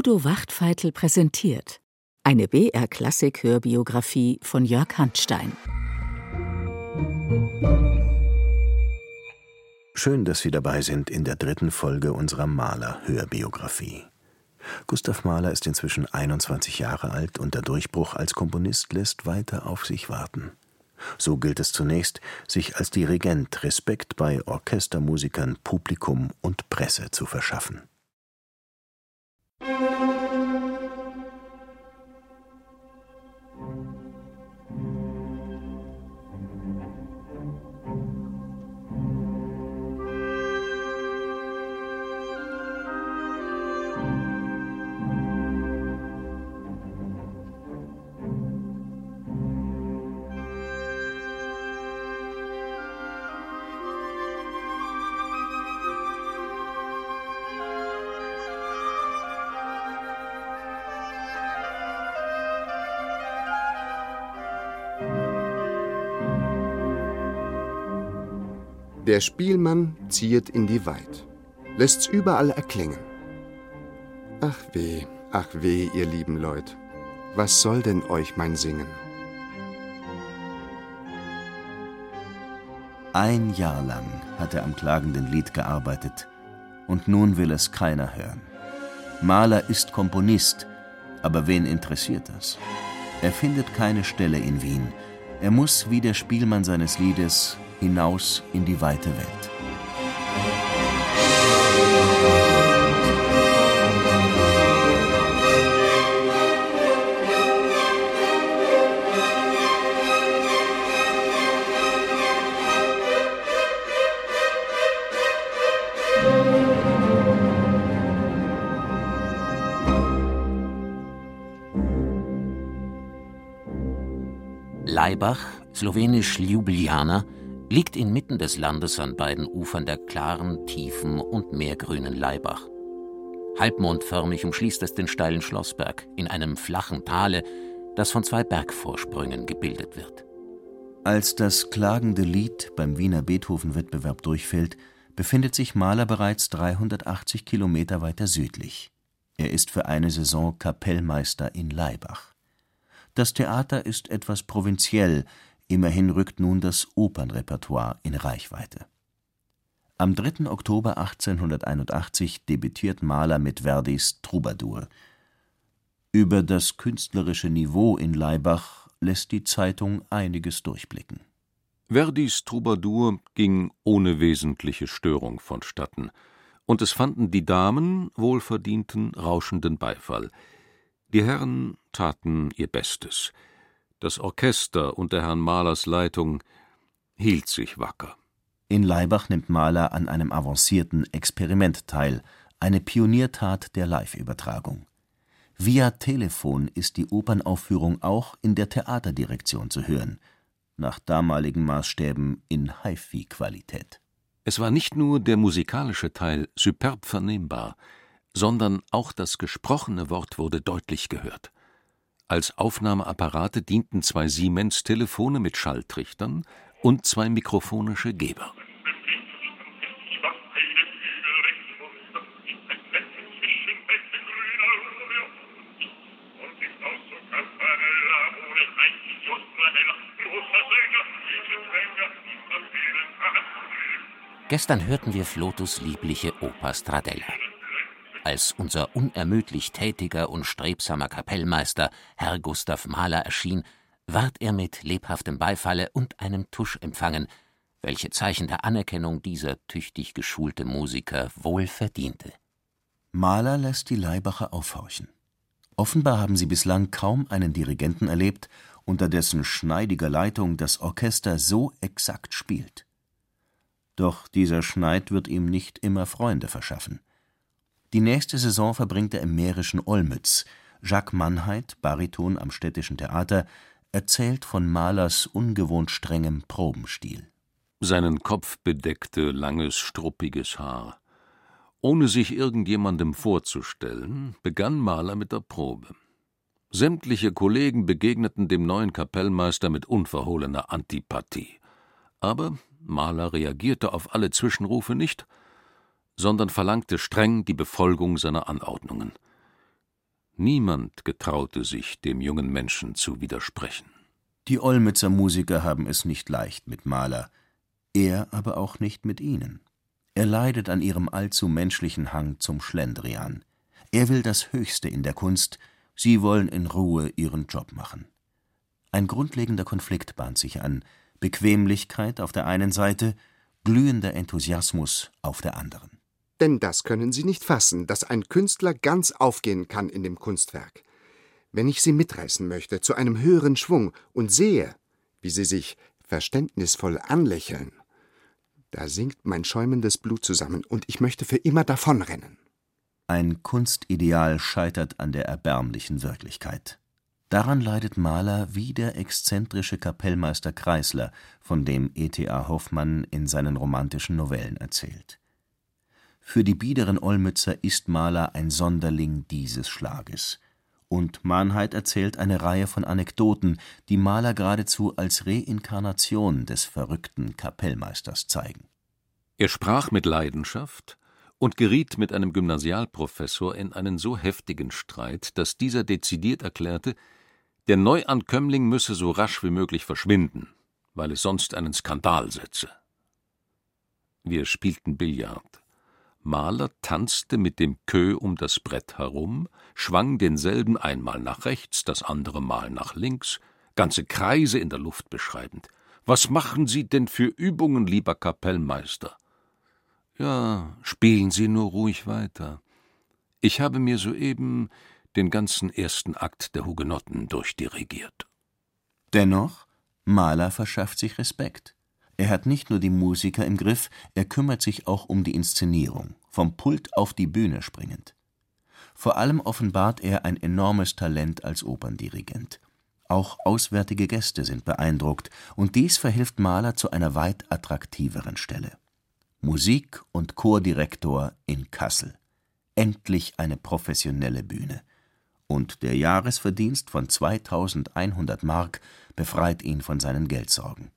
Udo Wachtfeitel präsentiert eine BR-Klassik-Hörbiografie von Jörg Handstein. Schön, dass Sie dabei sind in der dritten Folge unserer Mahler-Hörbiografie. Gustav Mahler ist inzwischen 21 Jahre alt und der Durchbruch als Komponist lässt weiter auf sich warten. So gilt es zunächst, sich als Dirigent Respekt bei Orchestermusikern, Publikum und Presse zu verschaffen. Der Spielmann ziehet in die Weid, lässt's überall erklingen. Ach weh, ach weh, ihr lieben Leut, was soll denn euch mein Singen? Ein Jahr lang hat er am klagenden Lied gearbeitet, und nun will es keiner hören. Mahler ist Komponist, aber wen interessiert das? Er findet keine Stelle in Wien. Er muss, wie der Spielmann seines Liedes, hinaus in die weite Welt. Laibach, slowenisch Ljubljana, liegt inmitten des Landes an beiden Ufern der klaren, tiefen und meergrünen Laibach. Halbmondförmig umschließt es den steilen Schlossberg in einem flachen Tale, das von zwei Bergvorsprüngen gebildet wird. Als das klagende Lied beim Wiener Beethoven-Wettbewerb durchfällt, befindet sich Mahler bereits 380 Kilometer weiter südlich. Er ist für eine Saison Kapellmeister in Laibach. Das Theater ist etwas provinziell, Immerhin rückt nun das Opernrepertoire in Reichweite. Am 3. Oktober 1881 debütiert Mahler mit Verdis Troubadour. Über das künstlerische Niveau in Laibach lässt die Zeitung einiges durchblicken. Verdis Troubadour ging ohne wesentliche Störung vonstatten, und es fanden die Damen wohlverdienten, rauschenden Beifall. Die Herren taten ihr Bestes. Das Orchester unter Herrn Mahlers Leitung hielt sich wacker. In Laibach nimmt Mahler an einem avancierten Experiment teil, eine Pioniertat der Live-Übertragung. Via Telefon ist die Opernaufführung auch in der Theaterdirektion zu hören, nach damaligen Maßstäben in HiFi-Qualität. Es war nicht nur der musikalische Teil superb vernehmbar, sondern auch das gesprochene Wort wurde deutlich gehört. Als Aufnahmeapparate dienten zwei Siemens-Telefone mit Schalltrichtern und zwei mikrofonische Geber. Gestern hörten wir Flotus liebliche Oper Stradella als unser unermüdlich tätiger und strebsamer Kapellmeister Herr Gustav Mahler erschien, ward er mit lebhaftem Beifalle und einem Tusch empfangen, welche Zeichen der Anerkennung dieser tüchtig geschulte Musiker wohl verdiente. Mahler lässt die Leibacher aufhorchen. Offenbar haben sie bislang kaum einen Dirigenten erlebt, unter dessen schneidiger Leitung das Orchester so exakt spielt. Doch dieser Schneid wird ihm nicht immer Freunde verschaffen. Die nächste Saison verbringt er im mährischen Olmütz. Jacques Mannheit, Bariton am Städtischen Theater, erzählt von Mahlers ungewohnt strengem Probenstil. Seinen Kopf bedeckte langes, struppiges Haar. Ohne sich irgendjemandem vorzustellen, begann Mahler mit der Probe. Sämtliche Kollegen begegneten dem neuen Kapellmeister mit unverhohlener Antipathie. Aber Mahler reagierte auf alle Zwischenrufe nicht sondern verlangte streng die Befolgung seiner Anordnungen. Niemand getraute sich, dem jungen Menschen zu widersprechen. Die Olmützer Musiker haben es nicht leicht mit Mahler, er aber auch nicht mit ihnen. Er leidet an ihrem allzu menschlichen Hang zum Schlendrian. Er will das Höchste in der Kunst, sie wollen in Ruhe ihren Job machen. Ein grundlegender Konflikt bahnt sich an, Bequemlichkeit auf der einen Seite, glühender Enthusiasmus auf der anderen. Denn das können Sie nicht fassen, dass ein Künstler ganz aufgehen kann in dem Kunstwerk. Wenn ich Sie mitreißen möchte zu einem höheren Schwung und sehe, wie Sie sich verständnisvoll anlächeln, da sinkt mein schäumendes Blut zusammen und ich möchte für immer davonrennen. Ein Kunstideal scheitert an der erbärmlichen Wirklichkeit. Daran leidet Mahler wie der exzentrische Kapellmeister Kreisler, von dem E.T.A. Hoffmann in seinen romantischen Novellen erzählt. Für die biederen Olmützer ist Mahler ein Sonderling dieses Schlages. Und Mannheit erzählt eine Reihe von Anekdoten, die Mahler geradezu als Reinkarnation des verrückten Kapellmeisters zeigen. Er sprach mit Leidenschaft und geriet mit einem Gymnasialprofessor in einen so heftigen Streit, dass dieser dezidiert erklärte, der Neuankömmling müsse so rasch wie möglich verschwinden, weil es sonst einen Skandal setze. Wir spielten Billard. Mahler tanzte mit dem Queue um das Brett herum, schwang denselben einmal nach rechts, das andere Mal nach links, ganze Kreise in der Luft beschreibend. Was machen Sie denn für Übungen, lieber Kapellmeister? Ja, spielen Sie nur ruhig weiter. Ich habe mir soeben den ganzen ersten Akt der Hugenotten durchdirigiert. Dennoch, Mahler verschafft sich Respekt. Er hat nicht nur die Musiker im Griff, er kümmert sich auch um die Inszenierung, vom Pult auf die Bühne springend. Vor allem offenbart er ein enormes Talent als Operndirigent. Auch auswärtige Gäste sind beeindruckt, und dies verhilft Mahler zu einer weit attraktiveren Stelle. Musik- und Chordirektor in Kassel. Endlich eine professionelle Bühne und der Jahresverdienst von 2100 Mark befreit ihn von seinen Geldsorgen.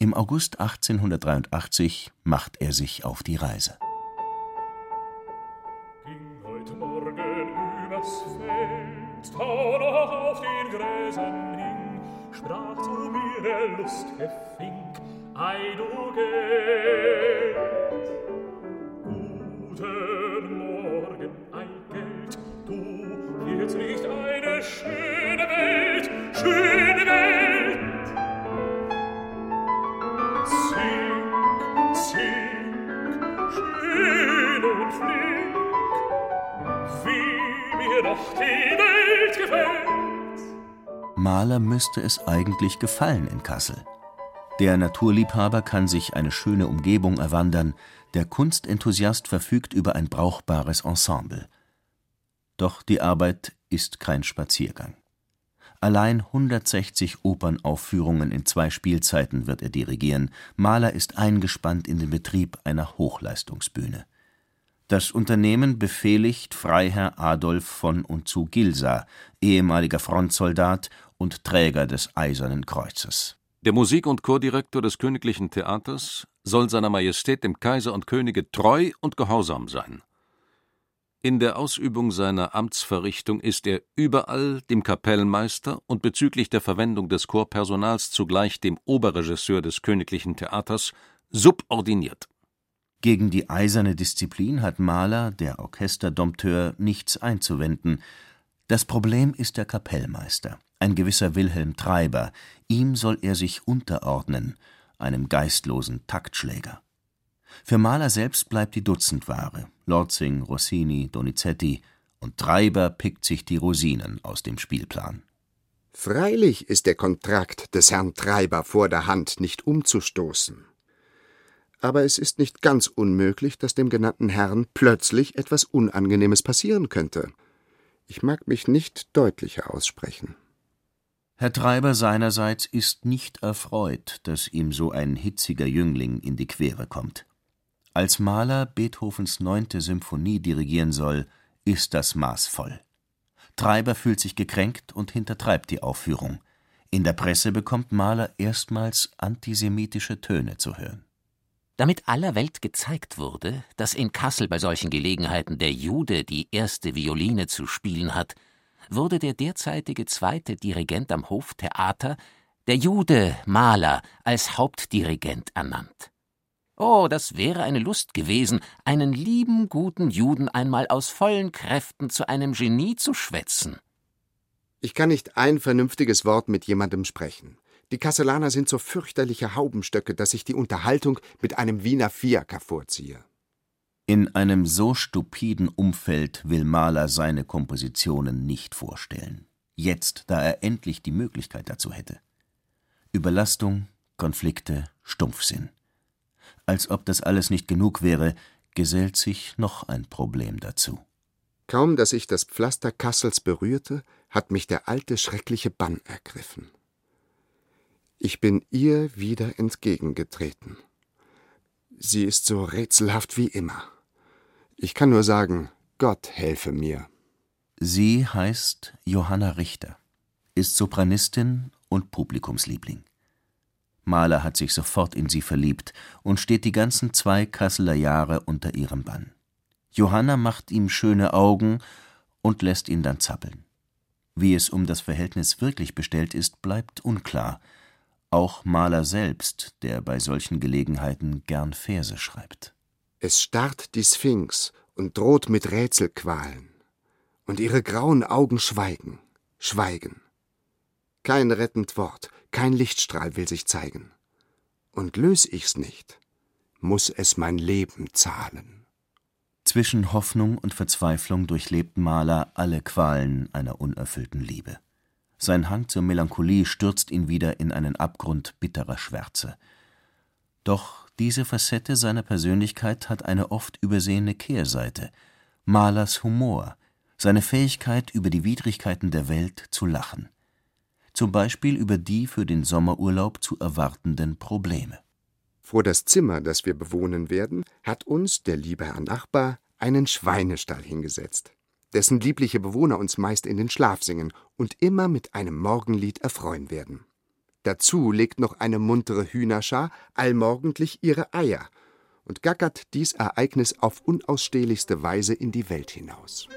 Im August 1883 macht er sich auf die Reise. Ging heute Morgen übers Feld, noch auf den Gräsern hing, sprach zu mir der lustige Fink, ei du Geld. Guten Maler müsste es eigentlich gefallen in Kassel. Der Naturliebhaber kann sich eine schöne Umgebung erwandern, der Kunstenthusiast verfügt über ein brauchbares Ensemble. Doch die Arbeit ist kein Spaziergang. Allein 160 Opernaufführungen in zwei Spielzeiten wird er dirigieren. Mahler ist eingespannt in den Betrieb einer Hochleistungsbühne. Das Unternehmen befehligt Freiherr Adolf von und zu Gilsa, ehemaliger Frontsoldat und Träger des Eisernen Kreuzes. Der Musik- und Chordirektor des Königlichen Theaters soll seiner Majestät dem Kaiser und Könige treu und gehorsam sein. In der Ausübung seiner Amtsverrichtung ist er überall dem Kapellmeister und bezüglich der Verwendung des Chorpersonals zugleich dem Oberregisseur des Königlichen Theaters subordiniert. Gegen die eiserne Disziplin hat Mahler, der Orchesterdompteur, nichts einzuwenden. Das Problem ist der Kapellmeister, ein gewisser Wilhelm Treiber. Ihm soll er sich unterordnen, einem geistlosen Taktschläger. Für Mahler selbst bleibt die Dutzendware: Lortzing, Rossini, Donizetti, und Treiber pickt sich die Rosinen aus dem Spielplan. Freilich ist der Kontrakt des Herrn Treiber vor der Hand nicht umzustoßen. Aber es ist nicht ganz unmöglich, dass dem genannten Herrn plötzlich etwas Unangenehmes passieren könnte. Ich mag mich nicht deutlicher aussprechen. Herr Treiber seinerseits ist nicht erfreut, dass ihm so ein hitziger Jüngling in die Quere kommt. Als Mahler Beethovens neunte Symphonie dirigieren soll, ist das Maß voll. Treiber fühlt sich gekränkt und hintertreibt die Aufführung. In der Presse bekommt Mahler erstmals antisemitische Töne zu hören. Damit aller Welt gezeigt wurde, dass in Kassel bei solchen Gelegenheiten der Jude die erste Violine zu spielen hat, wurde der derzeitige zweite Dirigent am Hoftheater, der Jude Mahler, als Hauptdirigent ernannt. Oh, das wäre eine Lust gewesen, einen lieben, guten Juden einmal aus vollen Kräften zu einem Genie zu schwätzen. Ich kann nicht ein vernünftiges Wort mit jemandem sprechen. Die Kastellaner sind so fürchterliche Haubenstöcke, dass ich die Unterhaltung mit einem Wiener Fiaker vorziehe. In einem so stupiden Umfeld will Mahler seine Kompositionen nicht vorstellen. Jetzt, da er endlich die Möglichkeit dazu hätte. Überlastung, Konflikte, Stumpfsinn. Als ob das alles nicht genug wäre, gesellt sich noch ein Problem dazu. Kaum, dass ich das Pflaster Kassels berührte, hat mich der alte schreckliche Bann ergriffen. Ich bin ihr wieder entgegengetreten. Sie ist so rätselhaft wie immer. Ich kann nur sagen, Gott helfe mir. Sie heißt Johanna Richter, ist Sopranistin und Publikumsliebling. Mahler hat sich sofort in sie verliebt und steht die ganzen zwei Kasseler Jahre unter ihrem Bann. Johanna macht ihm schöne Augen und lässt ihn dann zappeln. Wie es um das Verhältnis wirklich bestellt ist, bleibt unklar. Auch Mahler selbst, der bei solchen Gelegenheiten gern Verse schreibt. Es starrt die Sphinx und droht mit Rätselqualen. Und ihre grauen Augen schweigen, schweigen. Kein rettend Wort, kein Lichtstrahl will sich zeigen. Und lös ich's nicht, muss es mein Leben zahlen. Zwischen Hoffnung und Verzweiflung durchlebt Mahler alle Qualen einer unerfüllten Liebe. Sein Hang zur Melancholie stürzt ihn wieder in einen Abgrund bitterer Schwärze. Doch diese Facette seiner Persönlichkeit hat eine oft übersehene Kehrseite: Mahlers Humor, seine Fähigkeit, über die Widrigkeiten der Welt zu lachen zum Beispiel über die für den Sommerurlaub zu erwartenden Probleme. Vor das Zimmer, das wir bewohnen werden, hat uns der liebe Herr Nachbar einen Schweinestall hingesetzt, dessen liebliche Bewohner uns meist in den Schlaf singen und immer mit einem Morgenlied erfreuen werden. Dazu legt noch eine muntere Hühnerschar allmorgendlich ihre Eier und gackert dies Ereignis auf unausstehlichste Weise in die Welt hinaus.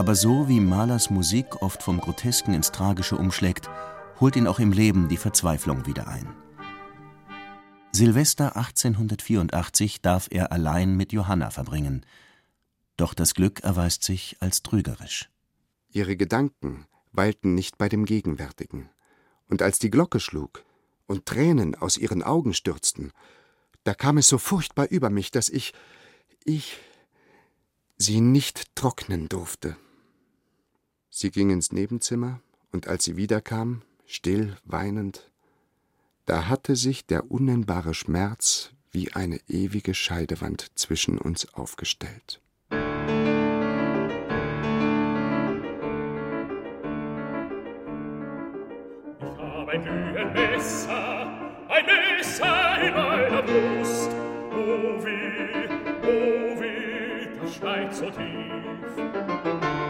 Aber so wie Mahlers Musik oft vom Grotesken ins Tragische umschlägt, holt ihn auch im Leben die Verzweiflung wieder ein. Silvester 1884 darf er allein mit Johanna verbringen. Doch das Glück erweist sich als trügerisch. Ihre Gedanken weilten nicht bei dem Gegenwärtigen. Und als die Glocke schlug und Tränen aus ihren Augen stürzten, da kam es so furchtbar über mich, dass ich, ich sie nicht trocknen durfte. Sie ging ins Nebenzimmer, und als sie wiederkam, still weinend, da hatte sich der unnennbare Schmerz wie eine ewige Scheidewand zwischen uns aufgestellt. Ich habe ein Glühenmesser, ein Messer in meiner Brust. Oh wie, oh wie, das schneit so tief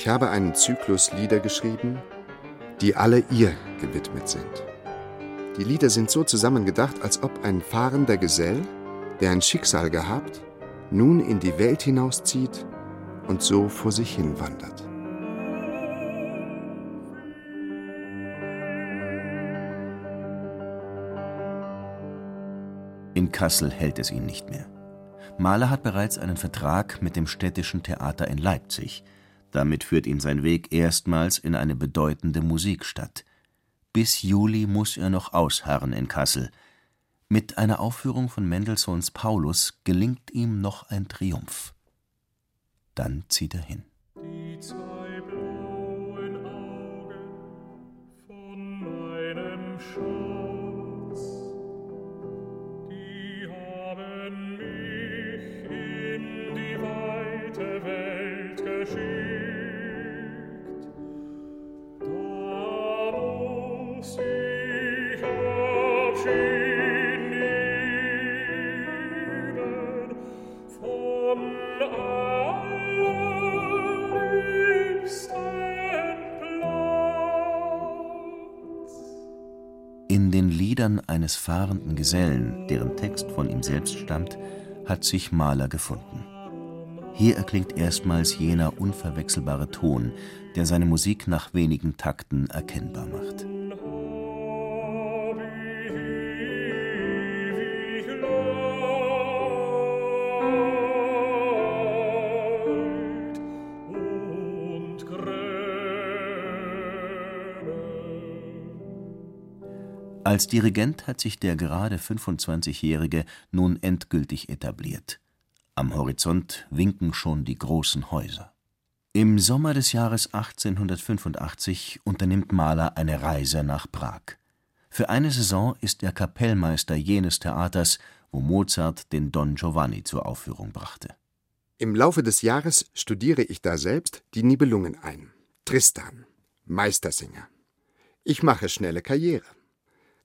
Ich habe einen Zyklus Lieder geschrieben, die alle ihr gewidmet sind. Die Lieder sind so zusammengedacht, als ob ein fahrender Gesell, der ein Schicksal gehabt, nun in die Welt hinauszieht und so vor sich hin wandert. In Kassel hält es ihn nicht mehr. Mahler hat bereits einen Vertrag mit dem Städtischen Theater in Leipzig – damit führt ihn sein Weg erstmals in eine bedeutende Musikstadt. Bis Juli muss er noch ausharren in Kassel. Mit einer Aufführung von Mendelssohns Paulus gelingt ihm noch ein Triumph. Dann zieht er hin. In den Liedern eines fahrenden Gesellen, deren Text von ihm selbst stammt, hat sich Mahler gefunden. Hier erklingt erstmals jener unverwechselbare Ton, der seine Musik nach wenigen Takten erkennbar macht. Als Dirigent hat sich der gerade 25-Jährige nun endgültig etabliert. Am Horizont winken schon die großen Häuser. Im Sommer des Jahres 1885 unternimmt Mahler eine Reise nach Prag. Für eine Saison ist er Kapellmeister jenes Theaters, wo Mozart den Don Giovanni zur Aufführung brachte. Im Laufe des Jahres studiere ich da selbst die Nibelungen ein. Tristan, Meistersinger. Ich mache schnelle Karriere.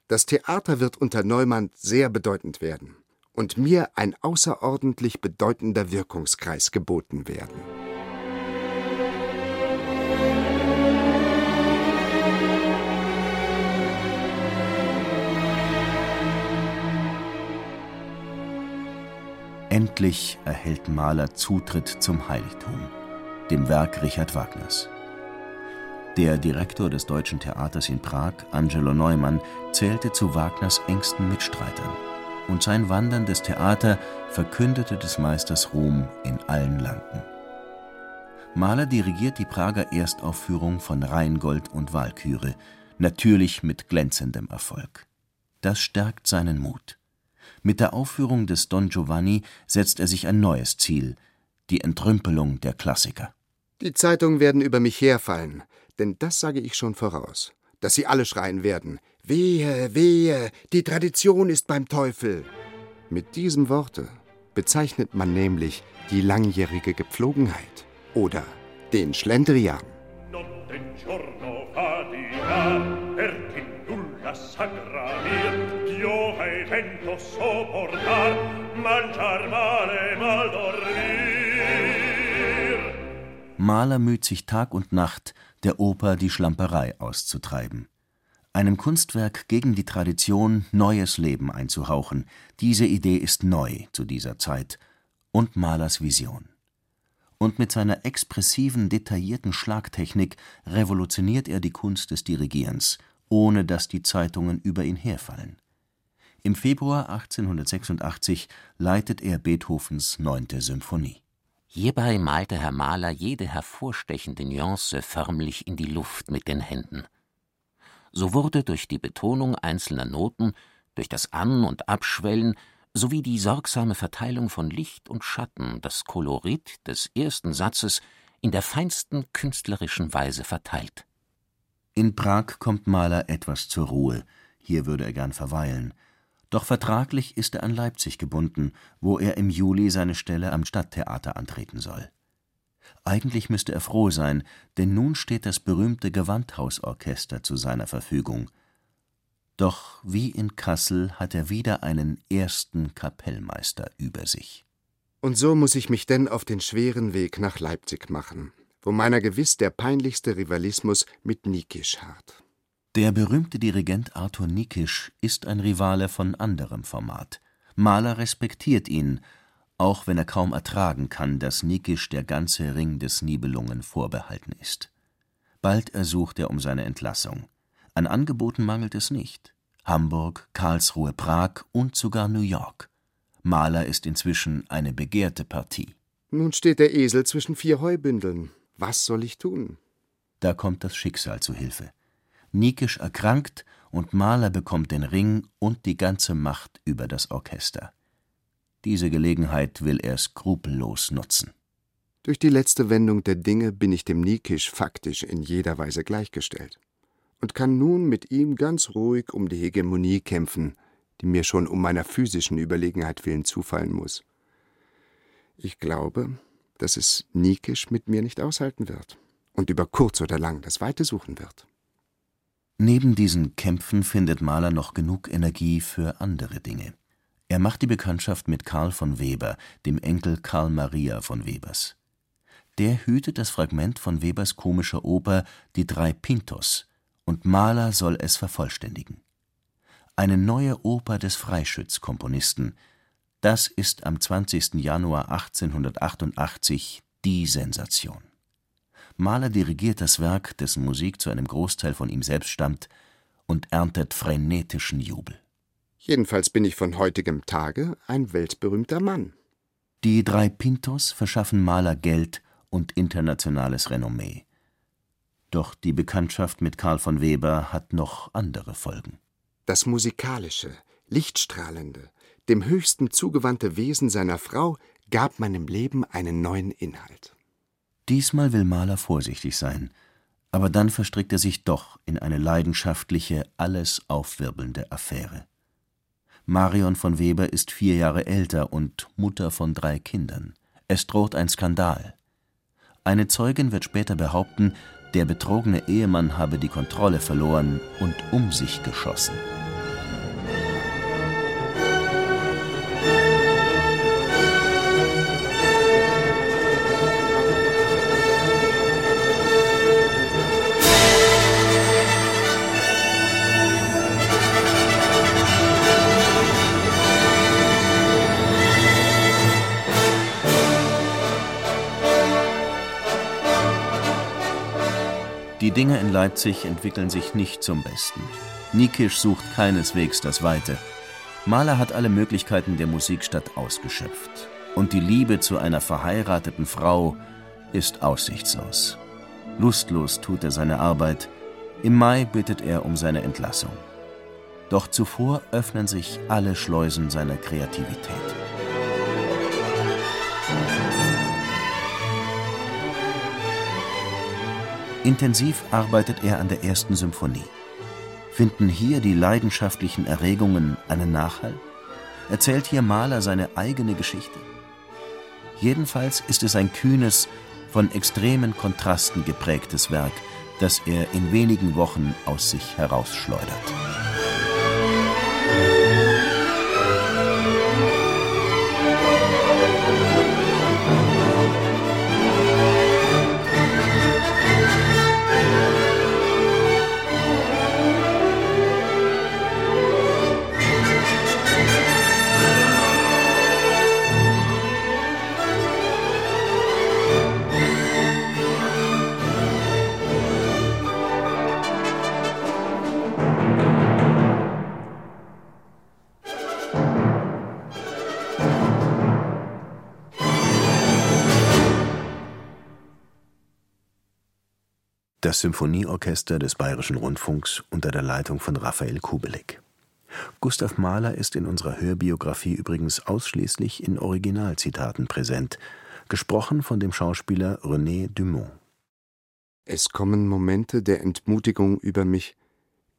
Das Theater wird unter Neumann sehr bedeutend werden und mir ein außerordentlich bedeutender Wirkungskreis geboten werden. Endlich erhält Mahler Zutritt zum Heiligtum, dem Werk Richard Wagners. Der Direktor des Deutschen Theaters in Prag, Angelo Neumann, zählte zu Wagners engsten Mitstreitern, und sein wanderndes Theater verkündete des Meisters Ruhm in allen Landen. Mahler dirigiert die Prager Erstaufführung von Rheingold und Walküre, natürlich mit glänzendem Erfolg. Das stärkt seinen Mut. Mit der Aufführung des Don Giovanni setzt er sich ein neues Ziel: die Entrümpelung der Klassiker. Die Zeitungen werden über mich herfallen, denn das sage ich schon voraus, dass sie alle schreien werden: Wehe, wehe, die Tradition ist beim Teufel. Mit diesem Worte bezeichnet man nämlich die langjährige Gepflogenheit oder den Schlendrian. E giorno fa di là, perché nulla saprà dir, Dio vento sopportar, mangiar male, mal dormir. Mahler müht sich Tag und Nacht, der Oper die Schlamperei auszutreiben. Einem Kunstwerk gegen die Tradition neues Leben einzuhauchen, diese Idee ist neu zu dieser Zeit und Mahlers Vision. Und mit seiner expressiven, detaillierten Schlagtechnik revolutioniert er die Kunst des Dirigierens, ohne dass die Zeitungen über ihn herfallen. Im Februar 1886 leitet er Beethovens Neunte Symphonie. Hierbei malte Herr Mahler jede hervorstechende Nuance förmlich in die Luft mit den Händen. So wurde durch die Betonung einzelner Noten, durch das An- und Abschwellen sowie die sorgsame Verteilung von Licht und Schatten das Kolorit des ersten Satzes in der feinsten künstlerischen Weise verteilt. In Prag kommt Mahler etwas zur Ruhe, hier würde er gern verweilen. Doch vertraglich ist er an Leipzig gebunden, wo er im Juli seine Stelle am Stadttheater antreten soll. Eigentlich müsste er froh sein, denn nun steht das berühmte Gewandhausorchester zu seiner Verfügung. Doch wie in Kassel hat er wieder einen ersten Kapellmeister über sich. Und so muss ich mich denn auf den schweren Weg nach Leipzig machen, wo meiner gewiss der peinlichste Rivalismus mit Nikisch harrt. Der berühmte Dirigent Arthur Nikisch ist ein Rivale von anderem Format. Mahler respektiert ihn, auch wenn er kaum ertragen kann, dass Nikisch der ganze Ring des Nibelungen vorbehalten ist. Bald ersucht er um seine Entlassung. An Angeboten mangelt es nicht. Hamburg, Karlsruhe, Prag und sogar New York. Mahler ist inzwischen eine begehrte Partie. Nun steht der Esel zwischen vier Heubündeln. Was soll ich tun? Da kommt das Schicksal zu Hilfe. Nikisch erkrankt und Mahler bekommt den Ring und die ganze Macht über das Orchester. Diese Gelegenheit will er skrupellos nutzen. Durch die letzte Wendung der Dinge bin ich dem Nikisch faktisch in jeder Weise gleichgestellt und kann nun mit ihm ganz ruhig um die Hegemonie kämpfen, die mir schon um meiner physischen Überlegenheit willen zufallen muss. Ich glaube, dass es Nikisch mit mir nicht aushalten wird und über kurz oder lang das Weite suchen wird. Neben diesen Kämpfen findet Mahler noch genug Energie für andere Dinge. Er macht die Bekanntschaft mit Karl von Weber, dem Enkel Karl Maria von Webers. Der hütet das Fragment von Webers komischer Oper Die drei Pintos, und Mahler soll es vervollständigen. Eine neue Oper des Freischütz-Komponisten, das ist am 20. Januar 1888 die Sensation. Mahler dirigiert das Werk, dessen Musik zu einem Großteil von ihm selbst stammt, und erntet frenetischen Jubel. Jedenfalls bin ich von heutigem Tage ein weltberühmter Mann. Die drei Pintos verschaffen Mahler Geld und internationales Renommee. Doch die Bekanntschaft mit Karl von Weber hat noch andere Folgen. Das musikalische, lichtstrahlende, dem Höchsten zugewandte Wesen seiner Frau gab meinem Leben einen neuen Inhalt. Diesmal will Mahler vorsichtig sein, aber dann verstrickt er sich doch in eine leidenschaftliche, alles aufwirbelnde Affäre. Marion von Weber ist vier Jahre älter und Mutter von drei Kindern. Es droht ein Skandal. Eine Zeugin wird später behaupten, der betrogene Ehemann habe die Kontrolle verloren und um sich geschossen. Dinge in Leipzig entwickeln sich nicht zum Besten. Nikisch sucht keineswegs das Weite. Mahler hat alle Möglichkeiten der Musikstadt ausgeschöpft. Und die Liebe zu einer verheirateten Frau ist aussichtslos. Lustlos tut er seine Arbeit. Im Mai bittet er um seine Entlassung. Doch zuvor öffnen sich alle Schleusen seiner Kreativität. Intensiv arbeitet er an der ersten Symphonie. Finden hier die leidenschaftlichen Erregungen einen Nachhall? Erzählt hier Mahler seine eigene Geschichte? Jedenfalls ist es ein kühnes, von extremen Kontrasten geprägtes Werk, das er in wenigen Wochen aus sich herausschleudert. Das Symphonieorchester des Bayerischen Rundfunks unter der Leitung von Raphael Kubelik. Gustav Mahler ist in unserer Hörbiografie übrigens ausschließlich in Originalzitaten präsent, gesprochen von dem Schauspieler René Dumont. Es kommen Momente der Entmutigung über mich,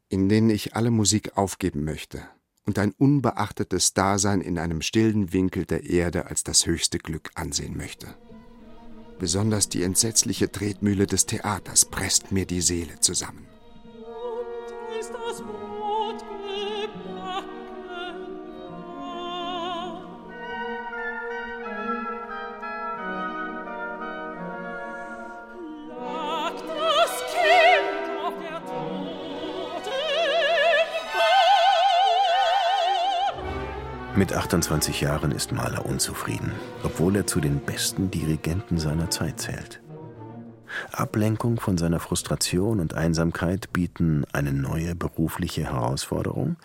in denen ich alle Musik aufgeben möchte und ein unbeachtetes Dasein in einem stillen Winkel der Erde als das höchste Glück ansehen möchte. Besonders die entsetzliche Tretmühle des Theaters presst mir die Seele zusammen. Mit 28 Jahren ist Mahler unzufrieden, obwohl er zu den besten Dirigenten seiner Zeit zählt. Ablenkung von seiner Frustration und Einsamkeit bieten eine neue berufliche Herausforderung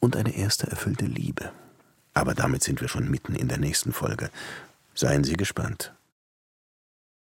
und eine erste erfüllte Liebe. Aber damit sind wir schon mitten in der nächsten Folge. Seien Sie gespannt.